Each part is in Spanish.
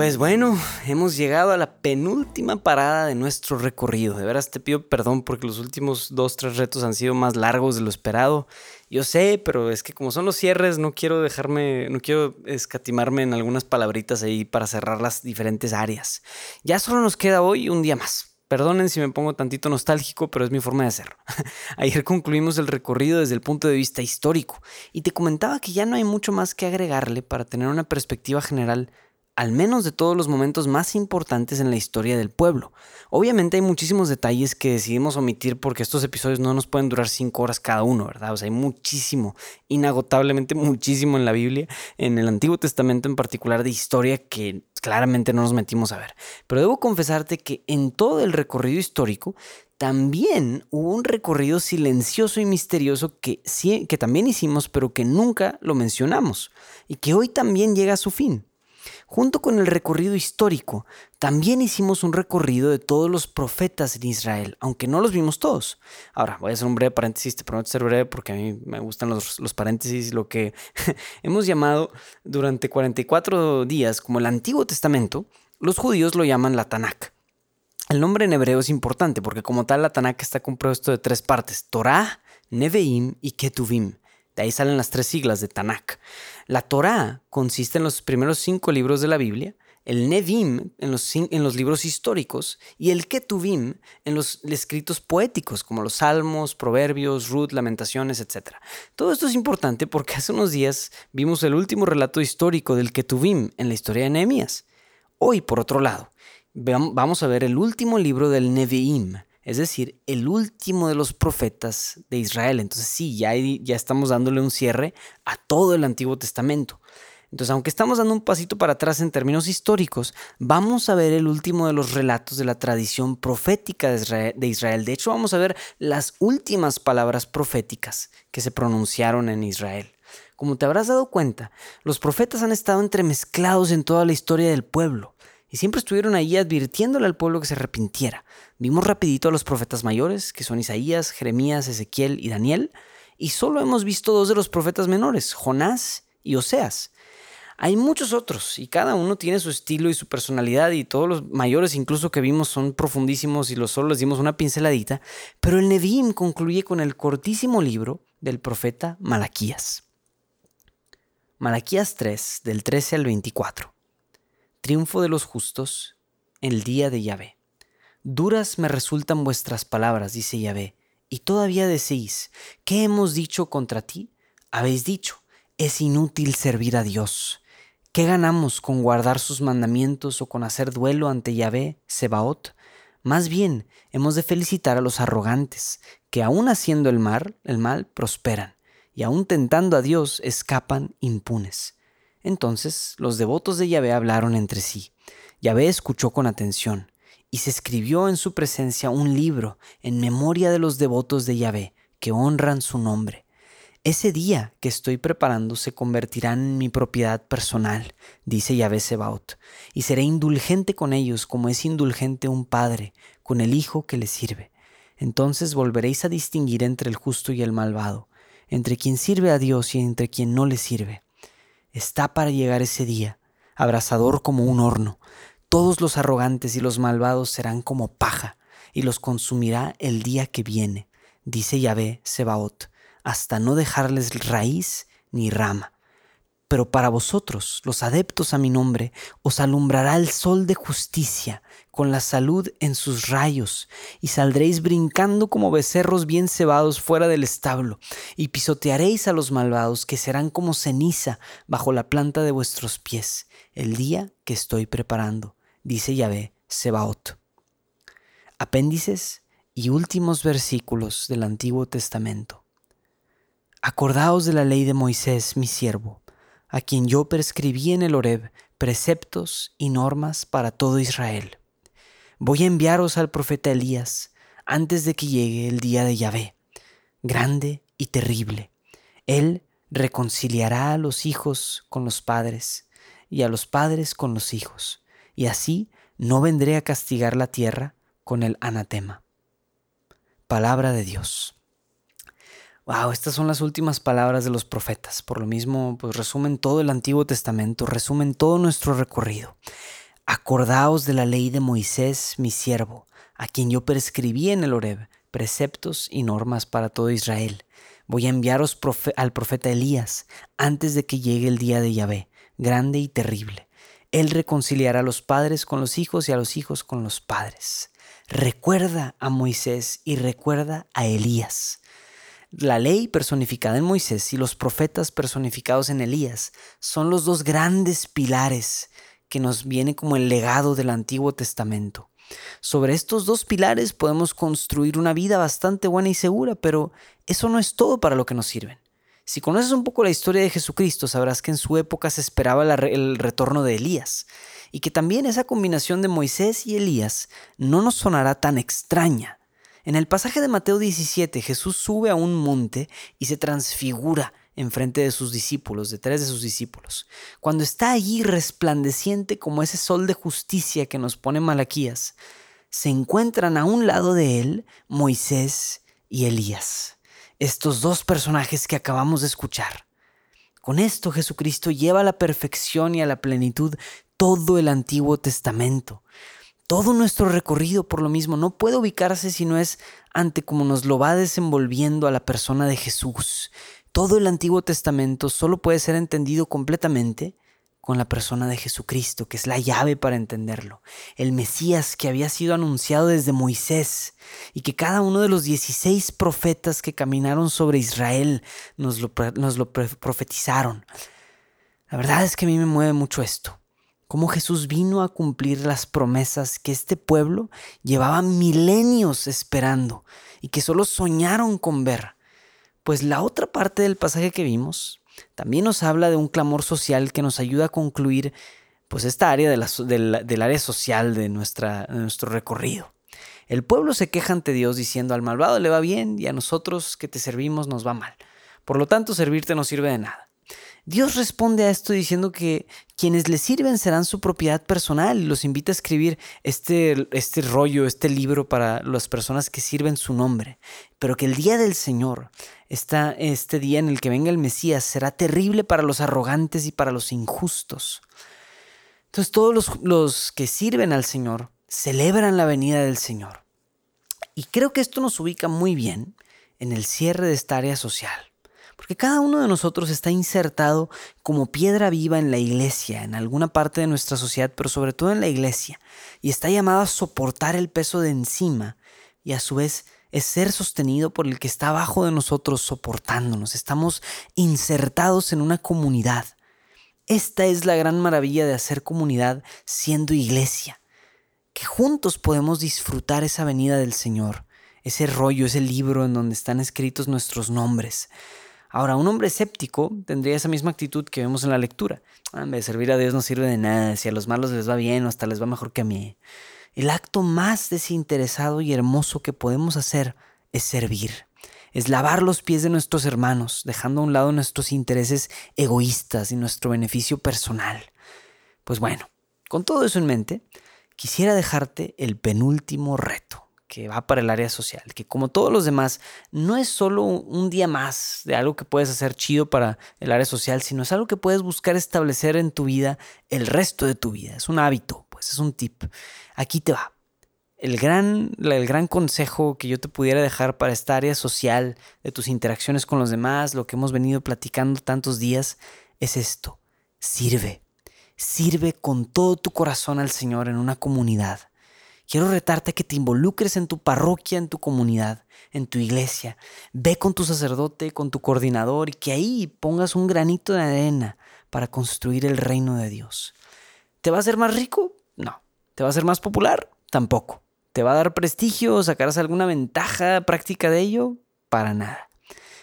Pues bueno, hemos llegado a la penúltima parada de nuestro recorrido. De veras te pido perdón porque los últimos dos, tres retos han sido más largos de lo esperado. Yo sé, pero es que como son los cierres, no quiero dejarme, no quiero escatimarme en algunas palabritas ahí para cerrar las diferentes áreas. Ya solo nos queda hoy un día más. Perdonen si me pongo tantito nostálgico, pero es mi forma de hacerlo. Ayer concluimos el recorrido desde el punto de vista histórico y te comentaba que ya no hay mucho más que agregarle para tener una perspectiva general al menos de todos los momentos más importantes en la historia del pueblo. Obviamente hay muchísimos detalles que decidimos omitir porque estos episodios no nos pueden durar cinco horas cada uno, ¿verdad? O sea, hay muchísimo, inagotablemente muchísimo en la Biblia, en el Antiguo Testamento en particular de historia que claramente no nos metimos a ver. Pero debo confesarte que en todo el recorrido histórico también hubo un recorrido silencioso y misterioso que, que también hicimos, pero que nunca lo mencionamos y que hoy también llega a su fin. Junto con el recorrido histórico, también hicimos un recorrido de todos los profetas en Israel, aunque no los vimos todos. Ahora, voy a hacer un breve paréntesis, te prometo ser breve porque a mí me gustan los, los paréntesis, lo que hemos llamado durante 44 días como el Antiguo Testamento, los judíos lo llaman la Tanakh. El nombre en hebreo es importante porque como tal la Tanakh está compuesto de tres partes, Torah, Neveim y Ketuvim. De ahí salen las tres siglas de Tanakh. La Torá consiste en los primeros cinco libros de la Biblia, el los, en los libros históricos y el Ketuvim en los escritos poéticos como los Salmos, Proverbios, Ruth, Lamentaciones, etc. Todo esto es importante porque hace unos días vimos el último relato histórico del Ketuvim en la historia de Nehemías. Hoy, por otro lado, vamos a ver el último libro del Nevi'im, es decir, el último de los profetas de Israel. Entonces sí, ya, ya estamos dándole un cierre a todo el Antiguo Testamento. Entonces, aunque estamos dando un pasito para atrás en términos históricos, vamos a ver el último de los relatos de la tradición profética de Israel. De hecho, vamos a ver las últimas palabras proféticas que se pronunciaron en Israel. Como te habrás dado cuenta, los profetas han estado entremezclados en toda la historia del pueblo y siempre estuvieron ahí advirtiéndole al pueblo que se arrepintiera. Vimos rapidito a los profetas mayores, que son Isaías, Jeremías, Ezequiel y Daniel, y solo hemos visto dos de los profetas menores, Jonás y Oseas. Hay muchos otros y cada uno tiene su estilo y su personalidad y todos los mayores incluso que vimos son profundísimos y los solo les dimos una pinceladita, pero el Nevi'im concluye con el cortísimo libro del profeta Malaquías. Malaquías 3, del 13 al 24 triunfo de los justos, el día de Yahvé. Duras me resultan vuestras palabras, dice Yahvé, y todavía decís, ¿qué hemos dicho contra ti? Habéis dicho, es inútil servir a Dios. ¿Qué ganamos con guardar sus mandamientos o con hacer duelo ante Yahvé, Sebaot? Más bien, hemos de felicitar a los arrogantes, que aun haciendo el mal, el mal prosperan, y aun tentando a Dios escapan impunes. Entonces los devotos de Yahvé hablaron entre sí. Yahvé escuchó con atención, y se escribió en su presencia un libro en memoria de los devotos de Yahvé, que honran su nombre. Ese día que estoy preparando se convertirá en mi propiedad personal, dice Yahvé Sebaot, y seré indulgente con ellos como es indulgente un padre con el hijo que le sirve. Entonces volveréis a distinguir entre el justo y el malvado, entre quien sirve a Dios y entre quien no le sirve Está para llegar ese día, abrasador como un horno. Todos los arrogantes y los malvados serán como paja, y los consumirá el día que viene, dice Yahvé Sebaot, hasta no dejarles raíz ni rama. Pero para vosotros, los adeptos a mi nombre, os alumbrará el sol de justicia, con la salud en sus rayos, y saldréis brincando como becerros bien cebados fuera del establo, y pisotearéis a los malvados, que serán como ceniza bajo la planta de vuestros pies, el día que estoy preparando, dice Yahvé Sebaot. Apéndices y últimos versículos del Antiguo Testamento. Acordaos de la ley de Moisés, mi siervo, a quien yo prescribí en el Horeb preceptos y normas para todo Israel. Voy a enviaros al profeta Elías antes de que llegue el día de Yahvé, grande y terrible. Él reconciliará a los hijos con los padres y a los padres con los hijos, y así no vendré a castigar la tierra con el anatema. Palabra de Dios. Wow, estas son las últimas palabras de los profetas. Por lo mismo, pues resumen todo el Antiguo Testamento, resumen todo nuestro recorrido. Acordaos de la ley de Moisés, mi siervo, a quien yo prescribí en el Horeb preceptos y normas para todo Israel. Voy a enviaros al profeta Elías antes de que llegue el día de Yahvé, grande y terrible. Él reconciliará a los padres con los hijos y a los hijos con los padres. Recuerda a Moisés y recuerda a Elías. La ley personificada en Moisés y los profetas personificados en Elías son los dos grandes pilares que nos viene como el legado del Antiguo Testamento. Sobre estos dos pilares podemos construir una vida bastante buena y segura, pero eso no es todo para lo que nos sirven. Si conoces un poco la historia de Jesucristo, sabrás que en su época se esperaba el retorno de Elías, y que también esa combinación de Moisés y Elías no nos sonará tan extraña. En el pasaje de Mateo 17, Jesús sube a un monte y se transfigura en frente de sus discípulos, de tres de sus discípulos. Cuando está allí resplandeciente como ese sol de justicia que nos pone Malaquías, se encuentran a un lado de él Moisés y Elías, estos dos personajes que acabamos de escuchar. Con esto Jesucristo lleva a la perfección y a la plenitud todo el Antiguo Testamento. Todo nuestro recorrido, por lo mismo, no puede ubicarse si no es ante cómo nos lo va desenvolviendo a la persona de Jesús. Todo el Antiguo Testamento solo puede ser entendido completamente con la persona de Jesucristo, que es la llave para entenderlo. El Mesías que había sido anunciado desde Moisés y que cada uno de los 16 profetas que caminaron sobre Israel nos lo, nos lo profetizaron. La verdad es que a mí me mueve mucho esto cómo Jesús vino a cumplir las promesas que este pueblo llevaba milenios esperando y que solo soñaron con ver. Pues la otra parte del pasaje que vimos también nos habla de un clamor social que nos ayuda a concluir pues esta área del área social de, nuestra, de nuestro recorrido. El pueblo se queja ante Dios diciendo al malvado le va bien y a nosotros que te servimos nos va mal. Por lo tanto, servirte no sirve de nada. Dios responde a esto diciendo que quienes le sirven serán su propiedad personal y los invita a escribir este, este rollo, este libro para las personas que sirven su nombre. Pero que el día del Señor, está este día en el que venga el Mesías, será terrible para los arrogantes y para los injustos. Entonces todos los, los que sirven al Señor celebran la venida del Señor. Y creo que esto nos ubica muy bien en el cierre de esta área social. Porque cada uno de nosotros está insertado como piedra viva en la iglesia, en alguna parte de nuestra sociedad, pero sobre todo en la iglesia, y está llamado a soportar el peso de encima y a su vez es ser sostenido por el que está abajo de nosotros soportándonos. Estamos insertados en una comunidad. Esta es la gran maravilla de hacer comunidad siendo iglesia, que juntos podemos disfrutar esa venida del Señor, ese rollo, ese libro en donde están escritos nuestros nombres. Ahora, un hombre escéptico tendría esa misma actitud que vemos en la lectura. de servir a Dios no sirve de nada, si a los malos les va bien o hasta les va mejor que a mí. El acto más desinteresado y hermoso que podemos hacer es servir. Es lavar los pies de nuestros hermanos, dejando a un lado nuestros intereses egoístas y nuestro beneficio personal. Pues bueno, con todo eso en mente, quisiera dejarte el penúltimo reto que va para el área social, que como todos los demás, no es solo un día más de algo que puedes hacer chido para el área social, sino es algo que puedes buscar establecer en tu vida el resto de tu vida. Es un hábito, pues es un tip. Aquí te va. El gran, el gran consejo que yo te pudiera dejar para esta área social, de tus interacciones con los demás, lo que hemos venido platicando tantos días, es esto. Sirve. Sirve con todo tu corazón al Señor en una comunidad Quiero retarte a que te involucres en tu parroquia, en tu comunidad, en tu iglesia. Ve con tu sacerdote, con tu coordinador y que ahí pongas un granito de arena para construir el reino de Dios. ¿Te va a hacer más rico? No. ¿Te va a hacer más popular? Tampoco. ¿Te va a dar prestigio? ¿Sacarás alguna ventaja práctica de ello? Para nada.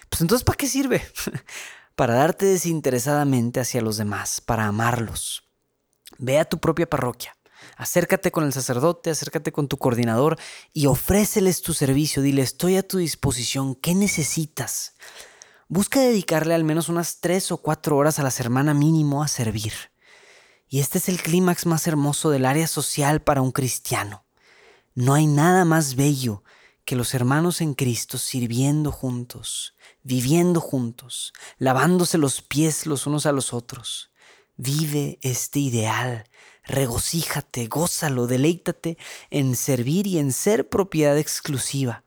Pues entonces, ¿para qué sirve? para darte desinteresadamente hacia los demás, para amarlos. Ve a tu propia parroquia. Acércate con el sacerdote, acércate con tu coordinador y ofréceles tu servicio. Dile, estoy a tu disposición. ¿Qué necesitas? Busca dedicarle al menos unas tres o cuatro horas a la semana mínimo a servir. Y este es el clímax más hermoso del área social para un cristiano. No hay nada más bello que los hermanos en Cristo sirviendo juntos, viviendo juntos, lavándose los pies los unos a los otros. Vive este ideal, regocíjate, gózalo, deleítate en servir y en ser propiedad exclusiva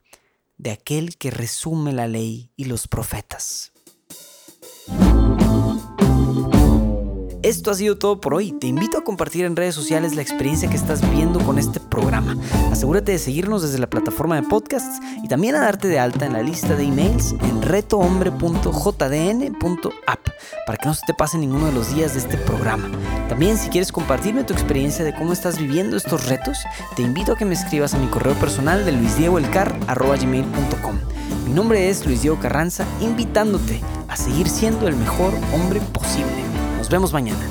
de aquel que resume la ley y los profetas. Esto ha sido todo por hoy. Te invito a compartir en redes sociales la experiencia que estás viviendo con este programa. Asegúrate de seguirnos desde la plataforma de podcasts y también a darte de alta en la lista de emails en retohombre.jdn.app para que no se te pase ninguno de los días de este programa. También si quieres compartirme tu experiencia de cómo estás viviendo estos retos, te invito a que me escribas a mi correo personal de luisdiegoelcar.gmail.com. Mi nombre es Luis Diego Carranza, invitándote a seguir siendo el mejor hombre posible. Vemos mañana.